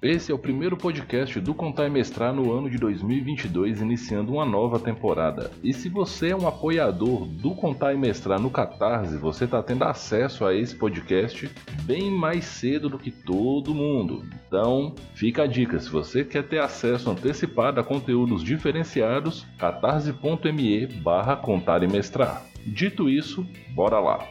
Esse é o primeiro podcast do Contar e Mestrar no ano de 2022, iniciando uma nova temporada. E se você é um apoiador do Contar e Mestrar no Catarse, você está tendo acesso a esse podcast bem mais cedo do que todo mundo. Então, fica a dica, se você quer ter acesso antecipado a conteúdos diferenciados, catarse.me barra Contar e Mestrar. Dito isso, bora lá!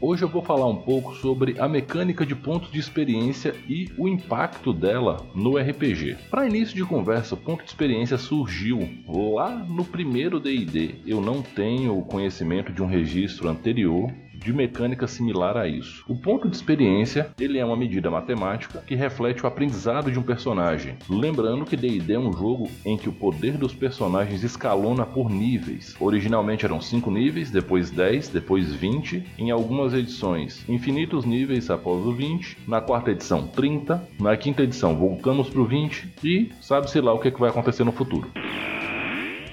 Hoje eu vou falar um pouco sobre a mecânica de pontos de experiência e o impacto dela no RPG. Para início de conversa, o ponto de experiência surgiu lá no primeiro D&D. Eu não tenho o conhecimento de um registro anterior de mecânica similar a isso. O ponto de experiência ele é uma medida matemática que reflete o aprendizado de um personagem. Lembrando que D&D é um jogo em que o poder dos personagens escalona por níveis. Originalmente eram 5 níveis, depois 10, depois 20, em algumas edições infinitos níveis após o 20, na quarta edição 30, na quinta edição voltamos para o 20 e sabe-se lá o que, é que vai acontecer no futuro.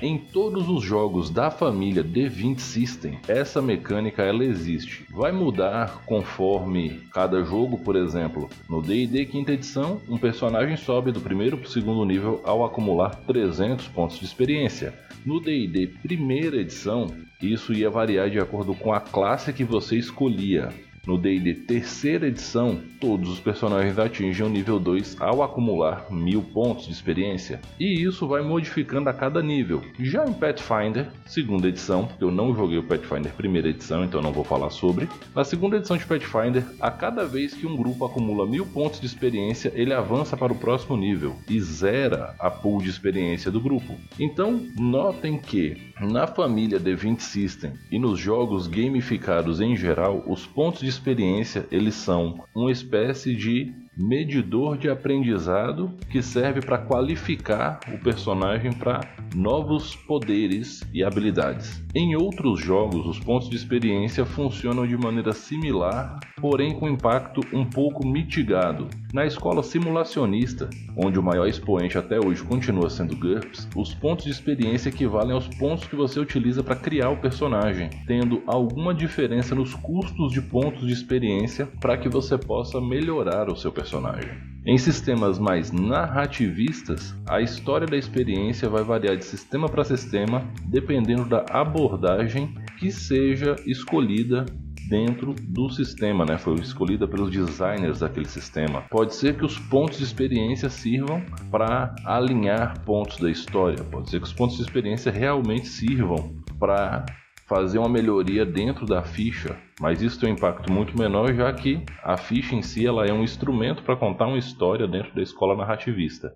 Em todos os jogos da família D20 System, essa mecânica ela existe. Vai mudar conforme cada jogo, por exemplo, no D&D quinta edição, um personagem sobe do primeiro para o segundo nível ao acumular 300 pontos de experiência. No D&D primeira edição, isso ia variar de acordo com a classe que você escolhia. No D&D terceira edição, todos os personagens atingem o nível 2 ao acumular mil pontos de experiência, e isso vai modificando a cada nível. Já em Pathfinder, segunda edição, eu não joguei o Pathfinder primeira edição, então não vou falar sobre. Na segunda edição de Pathfinder, a cada vez que um grupo acumula mil pontos de experiência, ele avança para o próximo nível e zera a pool de experiência do grupo. Então, notem que na família D20 System e nos jogos gamificados em geral, os pontos de experiência eles são uma espécie de medidor de aprendizado que serve para qualificar o personagem para novos poderes e habilidades. Em outros jogos, os pontos de experiência funcionam de maneira similar, porém com impacto um pouco mitigado. Na escola simulacionista, onde o maior expoente até hoje continua sendo GURPS, os pontos de experiência equivalem aos pontos que você utiliza para criar o personagem, tendo alguma diferença nos custos de pontos de experiência para que você possa melhorar o seu personagem personagem. Em sistemas mais narrativistas, a história da experiência vai variar de sistema para sistema dependendo da abordagem que seja escolhida dentro do sistema, né? Foi escolhida pelos designers daquele sistema. Pode ser que os pontos de experiência sirvam para alinhar pontos da história. Pode ser que os pontos de experiência realmente sirvam para fazer uma melhoria dentro da ficha, mas isso tem um impacto muito menor, já que a ficha em si ela é um instrumento para contar uma história dentro da escola narrativista.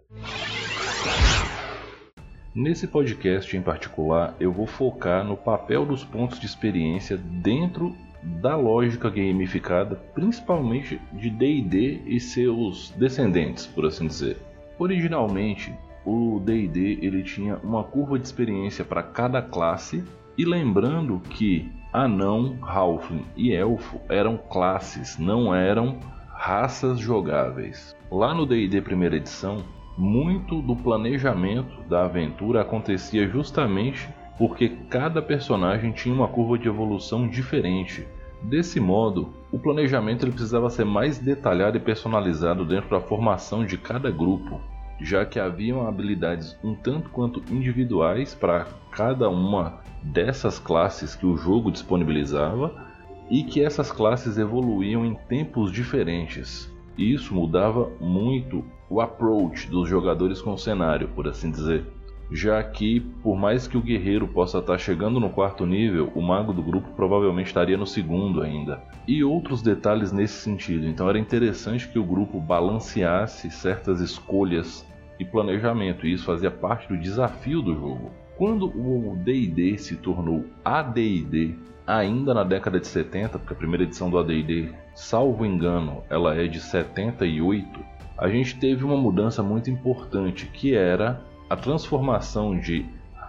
Nesse podcast em particular, eu vou focar no papel dos pontos de experiência dentro da lógica gamificada, principalmente de D&D e seus descendentes, por assim dizer. Originalmente, o D&D ele tinha uma curva de experiência para cada classe e lembrando que anão, halfling e elfo eram classes, não eram raças jogáveis. Lá no D&D primeira edição, muito do planejamento da aventura acontecia justamente porque cada personagem tinha uma curva de evolução diferente. Desse modo, o planejamento ele precisava ser mais detalhado e personalizado dentro da formação de cada grupo, já que haviam habilidades um tanto quanto individuais para cada uma dessas classes que o jogo disponibilizava e que essas classes evoluíam em tempos diferentes. Isso mudava muito o approach dos jogadores com o cenário, por assim dizer. Já que, por mais que o guerreiro possa estar chegando no quarto nível, o mago do grupo provavelmente estaria no segundo ainda. E outros detalhes nesse sentido. Então era interessante que o grupo balanceasse certas escolhas e planejamento, e isso fazia parte do desafio do jogo. Quando o D&D se tornou AD&D, ainda na década de 70, porque a primeira edição do AD&D, salvo engano, ela é de 78, a gente teve uma mudança muito importante, que era a transformação de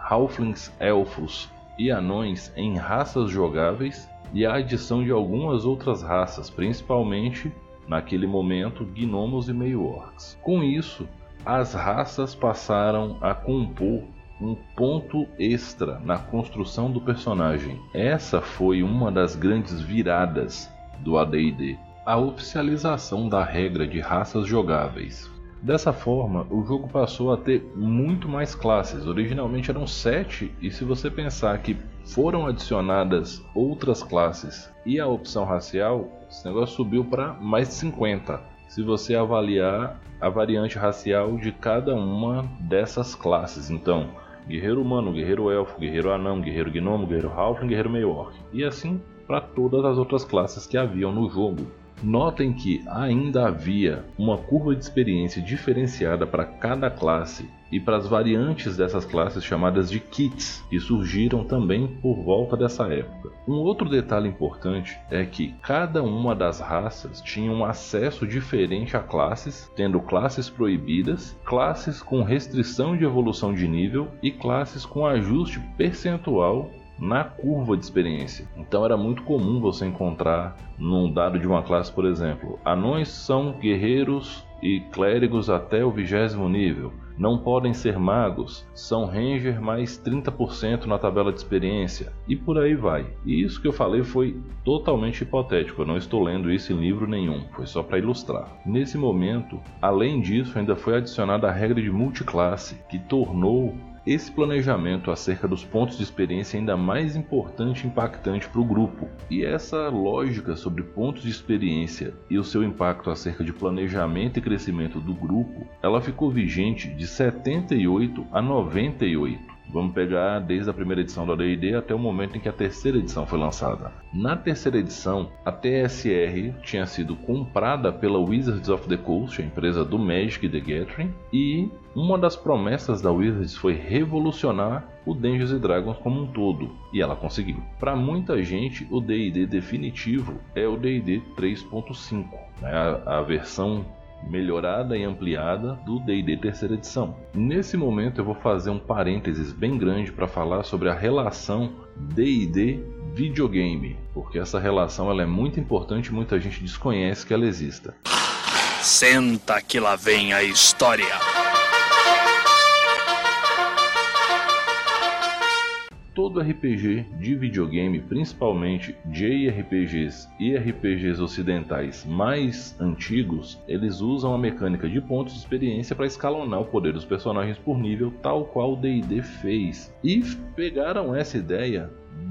halflings, elfos e anões em raças jogáveis e a adição de algumas outras raças, principalmente naquele momento gnomos e meio-orcs. Com isso, as raças passaram a compor um ponto extra na construção do personagem. Essa foi uma das grandes viradas do AD&D, a oficialização da regra de raças jogáveis. Dessa forma, o jogo passou a ter muito mais classes. Originalmente eram 7, e se você pensar que foram adicionadas outras classes e a opção racial, esse negócio subiu para mais de 50. Se você avaliar a variante racial de cada uma dessas classes. Então, guerreiro humano, guerreiro elfo, guerreiro anão, guerreiro gnomo, guerreiro halfling, guerreiro meio orc. E assim para todas as outras classes que haviam no jogo. Notem que ainda havia uma curva de experiência diferenciada para cada classe e para as variantes dessas classes chamadas de kits, que surgiram também por volta dessa época. Um outro detalhe importante é que cada uma das raças tinha um acesso diferente a classes, tendo classes proibidas, classes com restrição de evolução de nível e classes com ajuste percentual na curva de experiência. Então era muito comum você encontrar num dado de uma classe, por exemplo, anões são guerreiros e clérigos até o vigésimo nível. Não podem ser magos, são ranger mais 30% na tabela de experiência e por aí vai. E isso que eu falei foi totalmente hipotético, eu não estou lendo isso em livro nenhum, foi só para ilustrar. Nesse momento, além disso, ainda foi adicionada a regra de multiclasse, que tornou esse planejamento acerca dos pontos de experiência é ainda mais importante e impactante para o grupo. E essa lógica sobre pontos de experiência e o seu impacto acerca de planejamento e crescimento do grupo, ela ficou vigente de 78 a 98. Vamos pegar desde a primeira edição do AD&D até o momento em que a terceira edição foi lançada. Na terceira edição, a TSR tinha sido comprada pela Wizards of the Coast, a empresa do Magic the Gathering, e uma das promessas da Wizards foi revolucionar o Dungeons Dragons como um todo, e ela conseguiu. Para muita gente, o D&D definitivo é o D&D 3.5, né? a, a versão melhorada e ampliada do D&D terceira edição. Nesse momento eu vou fazer um parênteses bem grande para falar sobre a relação D&D videogame, porque essa relação ela é muito importante e muita gente desconhece que ela exista. Senta que lá vem a história. Todo RPG de videogame, principalmente JRPGs e RPGs ocidentais mais antigos, eles usam a mecânica de pontos de experiência para escalonar o poder dos personagens por nível, tal qual o D&D fez. E pegaram essa ideia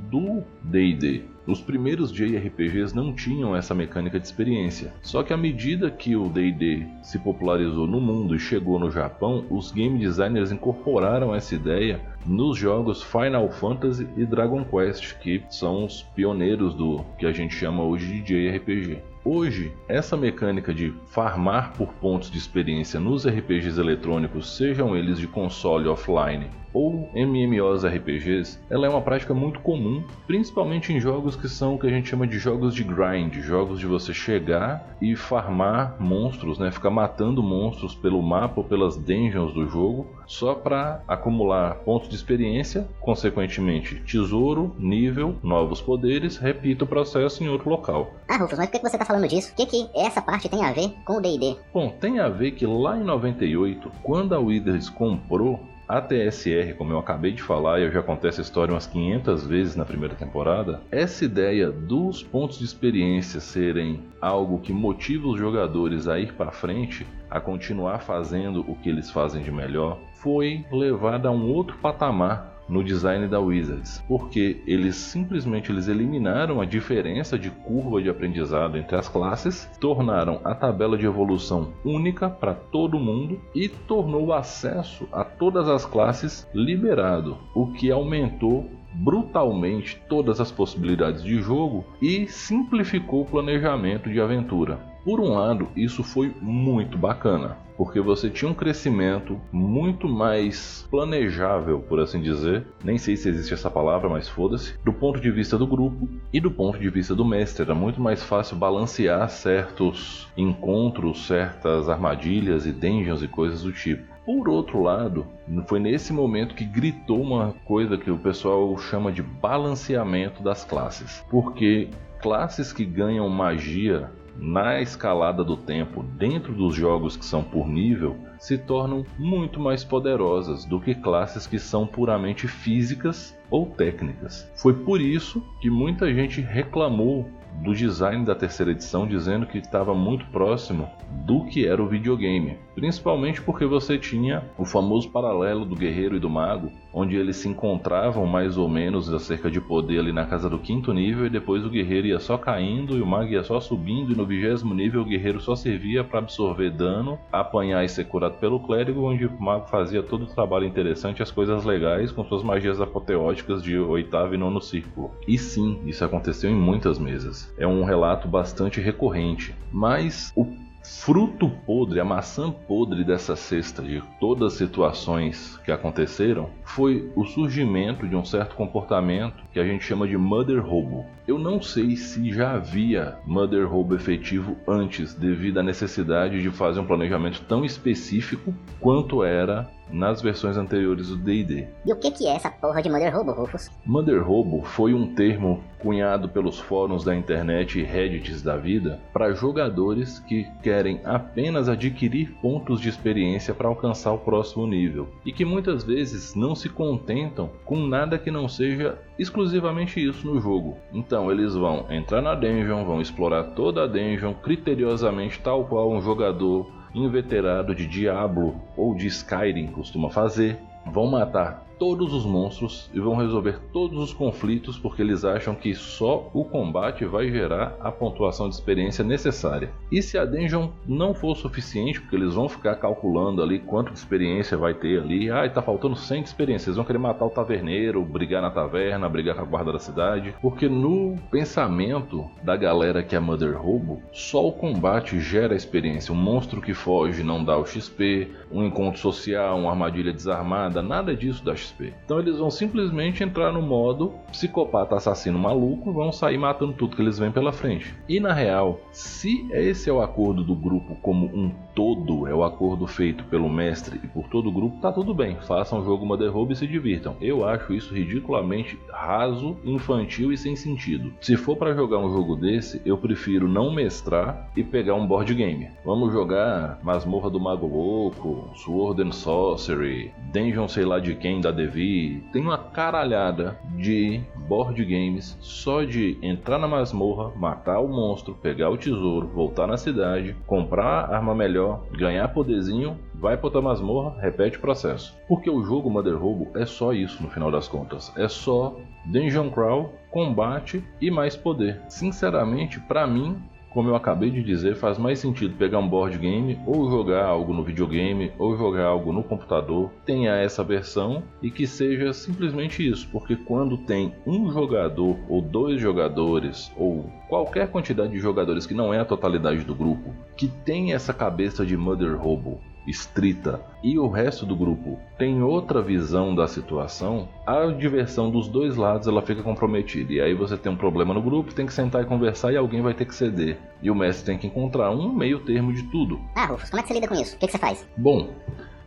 do D&D. Os primeiros JRPGs não tinham essa mecânica de experiência. Só que à medida que o D&D se popularizou no mundo e chegou no Japão, os game designers incorporaram essa ideia nos jogos Final Fantasy e Dragon Quest, que são os pioneiros do que a gente chama hoje de JRPG. Hoje, essa mecânica de farmar por pontos de experiência nos RPGs eletrônicos, sejam eles de console offline ou MMOs RPGs, ela é uma prática muito comum, principalmente em jogos que são o que a gente chama de jogos de grind, jogos de você chegar e farmar monstros, né, ficar matando monstros pelo mapa ou pelas dungeons do jogo, só para acumular pontos de experiência, consequentemente tesouro, nível, novos poderes, repita o processo em outro local. Ah, Rufus, mas por que você está falando disso? O que, que essa parte tem a ver com o D&D? Bom, tem a ver que lá em 98, quando a Wizards comprou a TSR, como eu acabei de falar, e eu já contei essa história umas 500 vezes na primeira temporada, essa ideia dos pontos de experiência serem algo que motiva os jogadores a ir para frente, a continuar fazendo o que eles fazem de melhor, foi levada a um outro patamar no design da Wizards, porque eles simplesmente eles eliminaram a diferença de curva de aprendizado entre as classes, tornaram a tabela de evolução única para todo mundo e tornou o acesso a todas as classes liberado, o que aumentou brutalmente todas as possibilidades de jogo e simplificou o planejamento de aventura. Por um lado, isso foi muito bacana, porque você tinha um crescimento muito mais planejável, por assim dizer. Nem sei se existe essa palavra, mas foda-se. Do ponto de vista do grupo e do ponto de vista do mestre, era muito mais fácil balancear certos encontros, certas armadilhas e dungeons e coisas do tipo. Por outro lado, foi nesse momento que gritou uma coisa que o pessoal chama de balanceamento das classes. Porque classes que ganham magia na escalada do tempo dentro dos jogos que são por nível se tornam muito mais poderosas do que classes que são puramente físicas ou técnicas. Foi por isso que muita gente reclamou do design da terceira edição, dizendo que estava muito próximo do que era o videogame, principalmente porque você tinha o famoso paralelo do guerreiro e do mago, onde eles se encontravam mais ou menos acerca de poder ali na casa do quinto nível e depois o guerreiro ia só caindo e o mago ia só subindo e no vigésimo nível o guerreiro só servia para absorver dano, apanhar e ser curado pelo clérigo, onde o mago fazia todo o trabalho interessante, as coisas legais com suas magias apoteóticas de oitavo e nono círculo. E sim, isso aconteceu em muitas mesas. É um relato bastante recorrente, mas o fruto podre, a maçã podre dessa cesta de todas as situações que aconteceram foi o surgimento de um certo comportamento que a gente chama de mother roubo. Eu não sei se já havia mother roubo efetivo antes, devido à necessidade de fazer um planejamento tão específico quanto era nas versões anteriores do D&D. E o que, que é essa porra de Mother Robo, Rufus? Mother Robo foi um termo cunhado pelos fóruns da internet e reddits da vida para jogadores que querem apenas adquirir pontos de experiência para alcançar o próximo nível e que muitas vezes não se contentam com nada que não seja exclusivamente isso no jogo. Então eles vão entrar na dungeon, vão explorar toda a dungeon criteriosamente tal qual um jogador inveterado de Diablo ou de Skyrim costuma fazer, vão matar todos os monstros e vão resolver todos os conflitos porque eles acham que só o combate vai gerar a pontuação de experiência necessária. E se a dungeon não for suficiente, porque eles vão ficar calculando ali quanto de experiência vai ter ali, ah, tá faltando 100 de experiência, eles vão querer matar o taverneiro, brigar na taverna, brigar com a guarda da cidade, porque no pensamento da galera que é Mother Robo, só o combate gera experiência. Um monstro que foge não dá o XP, um encontro social, uma armadilha desarmada, nada disso dá XP. Então eles vão simplesmente entrar no modo psicopata assassino maluco, vão sair matando tudo que eles vêm pela frente. E na real, se esse é o acordo do grupo como um todo, é o acordo feito pelo mestre e por todo o grupo, tá tudo bem. Façam o jogo Mother Hub e se divirtam. Eu acho isso ridiculamente raso, infantil e sem sentido. Se for para jogar um jogo desse, eu prefiro não mestrar e pegar um board game. Vamos jogar Masmorra do Mago Louco, Sword and Sorcery, Dungeon sei lá de quem da Devi, tem uma caralhada de board games só de entrar na masmorra, matar o monstro, pegar o tesouro, voltar na cidade, comprar arma melhor, ganhar poderzinho, vai pra outra masmorra, repete o processo. Porque o jogo Mother Robo é só isso no final das contas. É só Dungeon Crawl, combate e mais poder. Sinceramente, para mim, como eu acabei de dizer, faz mais sentido pegar um board game ou jogar algo no videogame ou jogar algo no computador, tenha essa versão e que seja simplesmente isso, porque quando tem um jogador ou dois jogadores ou qualquer quantidade de jogadores que não é a totalidade do grupo, que tem essa cabeça de Mother Robo estrita e o resto do grupo tem outra visão da situação, a diversão dos dois lados ela fica comprometida. E aí você tem um problema no grupo, tem que sentar e conversar e alguém vai ter que ceder. E o mestre tem que encontrar um meio termo de tudo. Ah, Rufus, como é que você lida com isso? O que, que você faz? Bom,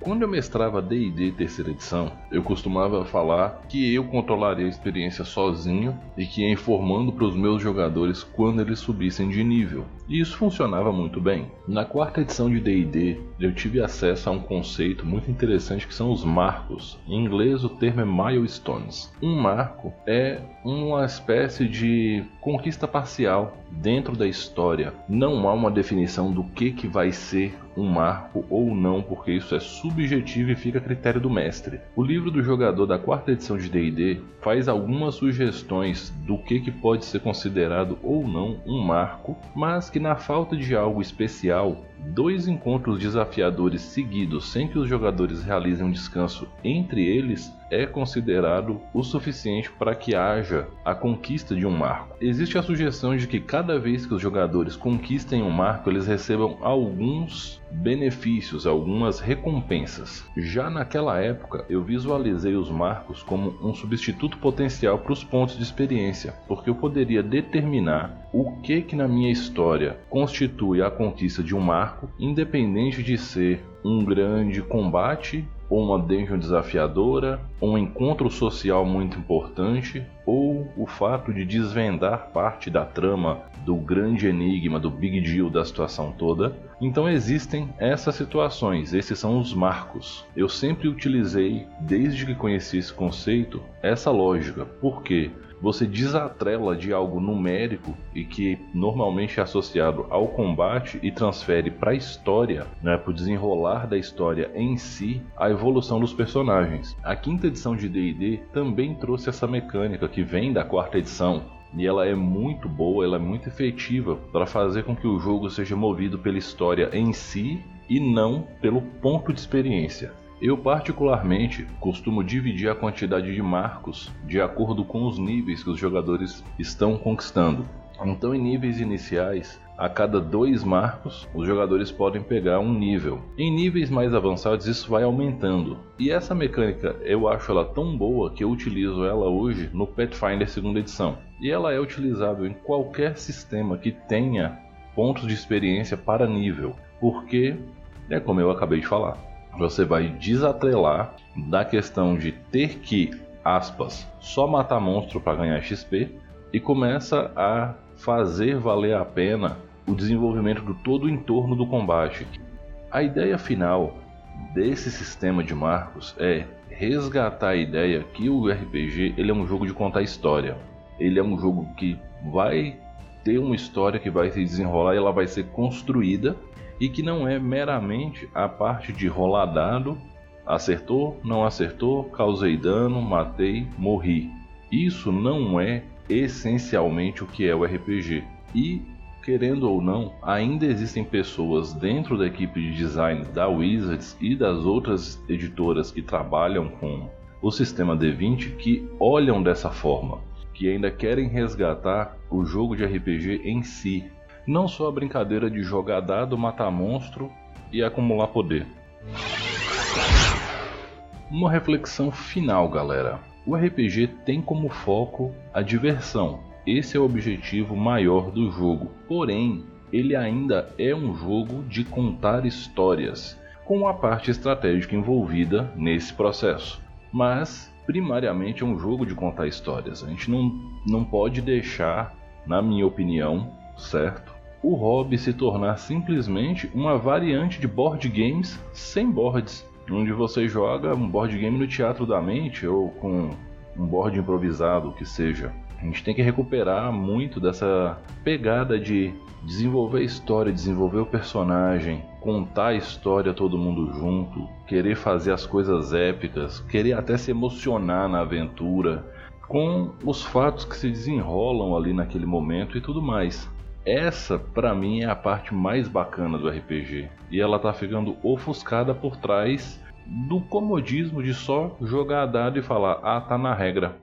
quando eu mestrava D&D terceira edição, eu costumava falar que eu controlaria a experiência sozinho e que ia informando para os meus jogadores quando eles subissem de nível. E isso funcionava muito bem. Na quarta edição de D&D, eu tive acesso a um conceito muito interessante que são os marcos. Em inglês o termo é milestones. Um marco é uma espécie de conquista parcial dentro da história. Não há uma definição do que, que vai ser um marco ou não, porque isso é subjetivo e fica a critério do mestre. O livro do jogador da quarta edição de D&D faz algumas sugestões do que, que pode ser considerado ou não um marco, mas que na falta de algo especial, dois encontros desafiadores seguidos sem que os jogadores realizem um descanso entre eles é considerado o suficiente para que haja a conquista de um marco. Existe a sugestão de que cada vez que os jogadores conquistem um marco, eles recebam alguns benefícios, algumas recompensas. Já naquela época, eu visualizei os marcos como um substituto potencial para os pontos de experiência, porque eu poderia determinar o que que na minha história constitui a conquista de um marco, independente de ser um grande combate, ou uma dungeon desafiadora, um encontro social muito importante, ou o fato de desvendar parte da trama do grande enigma, do big deal da situação toda. Então existem essas situações, esses são os marcos. Eu sempre utilizei, desde que conheci esse conceito, essa lógica. Por quê? você desatrela de algo numérico e que normalmente é associado ao combate e transfere para a história, né, para o desenrolar da história em si, a evolução dos personagens. A quinta edição de D&D também trouxe essa mecânica que vem da quarta edição, e ela é muito boa, ela é muito efetiva para fazer com que o jogo seja movido pela história em si e não pelo ponto de experiência. Eu, particularmente, costumo dividir a quantidade de marcos de acordo com os níveis que os jogadores estão conquistando. Então, em níveis iniciais, a cada dois marcos, os jogadores podem pegar um nível. Em níveis mais avançados, isso vai aumentando. E essa mecânica eu acho ela tão boa que eu utilizo ela hoje no Pathfinder 2 edição. E ela é utilizável em qualquer sistema que tenha pontos de experiência para nível, porque é como eu acabei de falar você vai desatrelar da questão de ter que, aspas, só matar monstro para ganhar XP e começa a fazer valer a pena o desenvolvimento do todo o entorno do combate. A ideia final desse sistema de marcos é resgatar a ideia que o RPG ele é um jogo de contar história. Ele é um jogo que vai ter uma história que vai se desenrolar e ela vai ser construída e que não é meramente a parte de rolar dado, acertou, não acertou, causei dano, matei, morri. Isso não é essencialmente o que é o RPG. E, querendo ou não, ainda existem pessoas dentro da equipe de design da Wizards e das outras editoras que trabalham com o sistema D20 que olham dessa forma, que ainda querem resgatar o jogo de RPG em si, não só a brincadeira de jogar dado, matar monstro e acumular poder. Uma reflexão final, galera. O RPG tem como foco a diversão. Esse é o objetivo maior do jogo. Porém, ele ainda é um jogo de contar histórias, com a parte estratégica envolvida nesse processo. Mas, primariamente, é um jogo de contar histórias. A gente não, não pode deixar, na minha opinião, certo? o hobby se tornar simplesmente uma variante de board games sem boards, onde você joga um board game no teatro da mente ou com um board improvisado, que seja. A gente tem que recuperar muito dessa pegada de desenvolver a história, desenvolver o personagem, contar a história todo mundo junto, querer fazer as coisas épicas, querer até se emocionar na aventura, com os fatos que se desenrolam ali naquele momento e tudo mais. Essa, para mim, é a parte mais bacana do RPG. E ela tá ficando ofuscada por trás do comodismo de só jogar dado e falar: "Ah, tá na regra".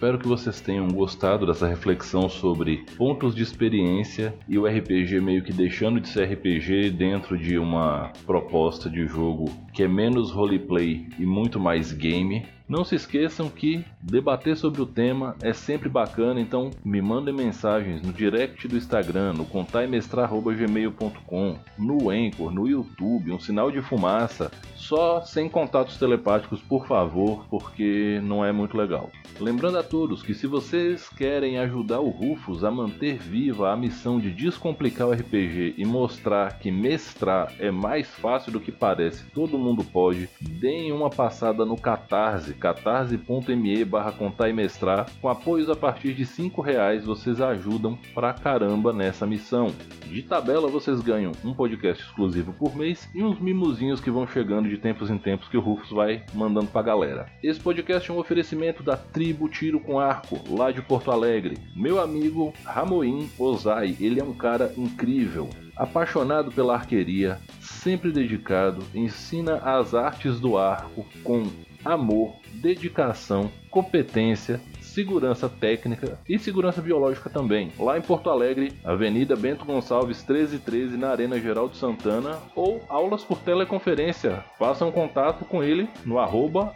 Espero que vocês tenham gostado dessa reflexão sobre pontos de experiência e o RPG meio que deixando de ser RPG dentro de uma proposta de jogo que é menos roleplay e muito mais game. Não se esqueçam que debater sobre o tema é sempre bacana, então me mandem mensagens no direct do Instagram, no contaimestrar.gmail.com, no Anchor, no YouTube, um sinal de fumaça, só sem contatos telepáticos, por favor, porque não é muito legal. Lembrando a todos que se vocês querem ajudar o Rufus a manter viva a missão de descomplicar o RPG e mostrar que mestrar é mais fácil do que parece, todo mundo pode, deem uma passada no Catarse catarse.me barra contar e mestrar. Com apoios a partir de 5 reais vocês ajudam pra caramba nessa missão. De tabela vocês ganham um podcast exclusivo por mês e uns mimozinhos que vão chegando de tempos em tempos que o Rufus vai mandando pra galera. Esse podcast é um oferecimento da Tribo Tiro com Arco, lá de Porto Alegre. Meu amigo Ramoim Ozai, ele é um cara incrível apaixonado pela arqueria, sempre dedicado, ensina as artes do arco com amor, dedicação, competência, segurança técnica e segurança biológica também. Lá em Porto Alegre, Avenida Bento Gonçalves 1313 na Arena Geraldo Santana ou aulas por teleconferência. Façam contato com ele no arroba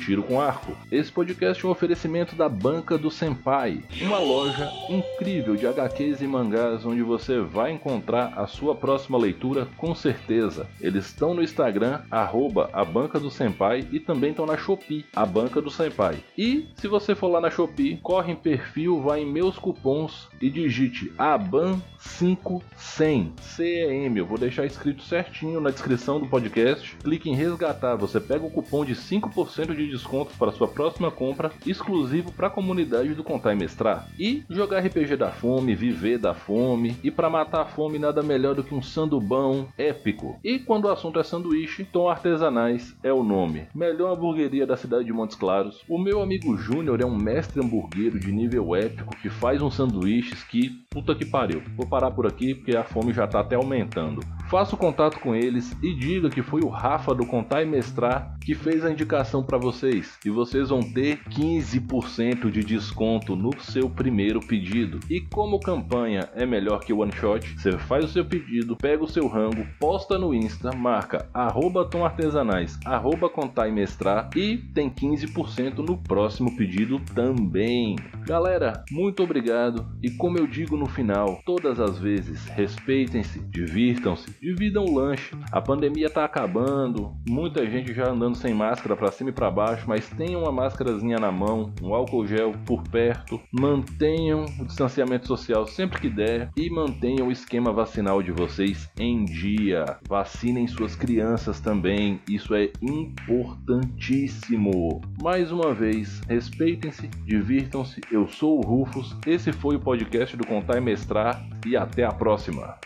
tiro com arco. Esse podcast é um oferecimento da Banca do Senpai, uma loja incrível de HQs e mangás onde você vai encontrar a sua próxima leitura com certeza. Eles estão no Instagram, arroba a Banca do Senpai e também estão na Shopee, a Banca do Senpai. E se você for lá na Shopee, corre em perfil, vai em meus cupons e digite ABAN500 CEM. Eu vou deixar escrito certinho na descrição do podcast. Clique em resgatar, você pega o cupom de 5% de desconto para sua próxima compra, exclusivo para a comunidade do Contar e Mestrar. E jogar RPG da fome, viver da fome, e para matar a fome nada melhor do que um sandubão épico. E quando o assunto é sanduíche, Tom Artesanais é o nome. Melhor hamburgueria da cidade de Montes Claros. O meu amigo Júnior é um mestre hamburguero de nível épico que faz uns sanduíches que puta que pariu. Vou parar por aqui porque a fome já tá até aumentando. Faça o contato com eles e diga que foi o Rafa do Contar e Mestrar que fez a indicação para vocês. E vocês vão ter 15% de desconto no seu primeiro pedido. E como campanha é melhor que one shot, você faz o seu pedido, pega o seu rango, posta no Insta, marca arroba contar e mestrar e tem 15% no próximo pedido também. Galera, muito obrigado e como eu digo no final, todas as vezes, respeitem-se, divirtam-se, dividam o lanche. A pandemia tá acabando, muita gente já andando sem máscara para cima e para baixo, mas tenham uma máscarazinha na mão, um álcool gel por perto, mantenham o distanciamento social sempre que der e mantenham o esquema vacinal de vocês em dia. Vacinem suas crianças também, isso é importantíssimo. Mais uma vez, respeitem-se, divirtam-se. Eu sou o Rufus, esse foi o podcast do Contar e Mestrar e até a próxima.